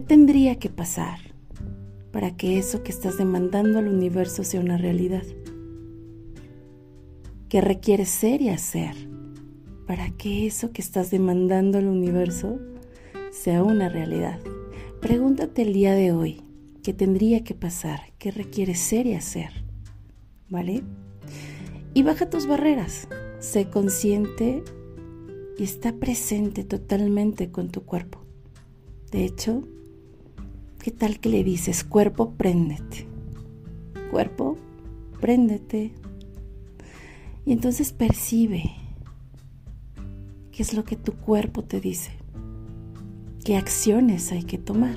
tendría que pasar para que eso que estás demandando al universo sea una realidad? ¿Qué requiere ser y hacer para que eso que estás demandando al universo sea una realidad? Pregúntate el día de hoy, ¿qué tendría que pasar? ¿Qué requiere ser y hacer? ¿Vale? Y baja tus barreras, sé consciente y está presente totalmente con tu cuerpo. De hecho, ¿qué tal que le dices, cuerpo, préndete? Cuerpo, préndete. Y entonces percibe qué es lo que tu cuerpo te dice, qué acciones hay que tomar.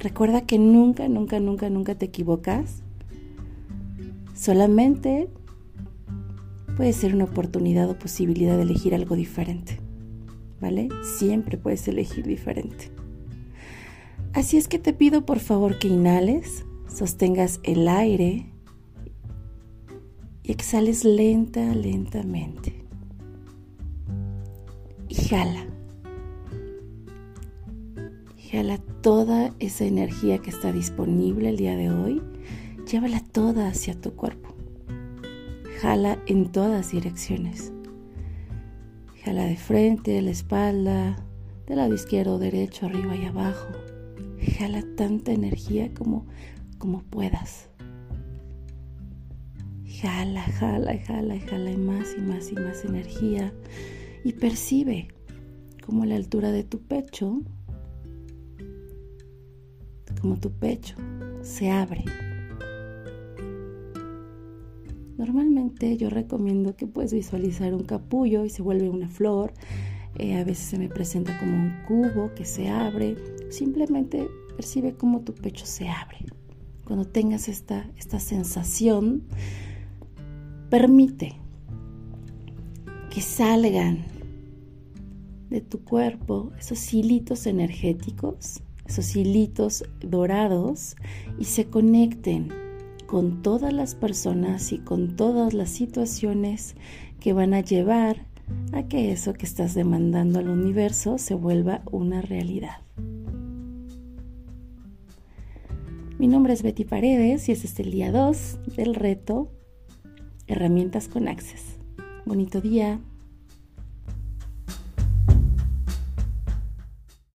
Recuerda que nunca, nunca, nunca, nunca te equivocas. Solamente puede ser una oportunidad o posibilidad de elegir algo diferente. ¿Vale? Siempre puedes elegir diferente. Así es que te pido por favor que inhales, sostengas el aire y exhales lenta, lentamente. Y jala. Jala toda esa energía que está disponible el día de hoy. Llévala toda hacia tu cuerpo. Jala en todas direcciones. Jala de frente, de la espalda, del lado izquierdo, derecho, arriba y abajo. Jala tanta energía como, como puedas. Jala, jala, jala, jala y más y más y más energía. Y percibe como la altura de tu pecho, como tu pecho se abre Normalmente yo recomiendo que puedes visualizar un capullo y se vuelve una flor. Eh, a veces se me presenta como un cubo que se abre. Simplemente percibe cómo tu pecho se abre. Cuando tengas esta, esta sensación, permite que salgan de tu cuerpo esos hilitos energéticos, esos hilitos dorados y se conecten con todas las personas y con todas las situaciones que van a llevar a que eso que estás demandando al universo se vuelva una realidad. Mi nombre es Betty Paredes y este es el día 2 del reto Herramientas con Access. Bonito día.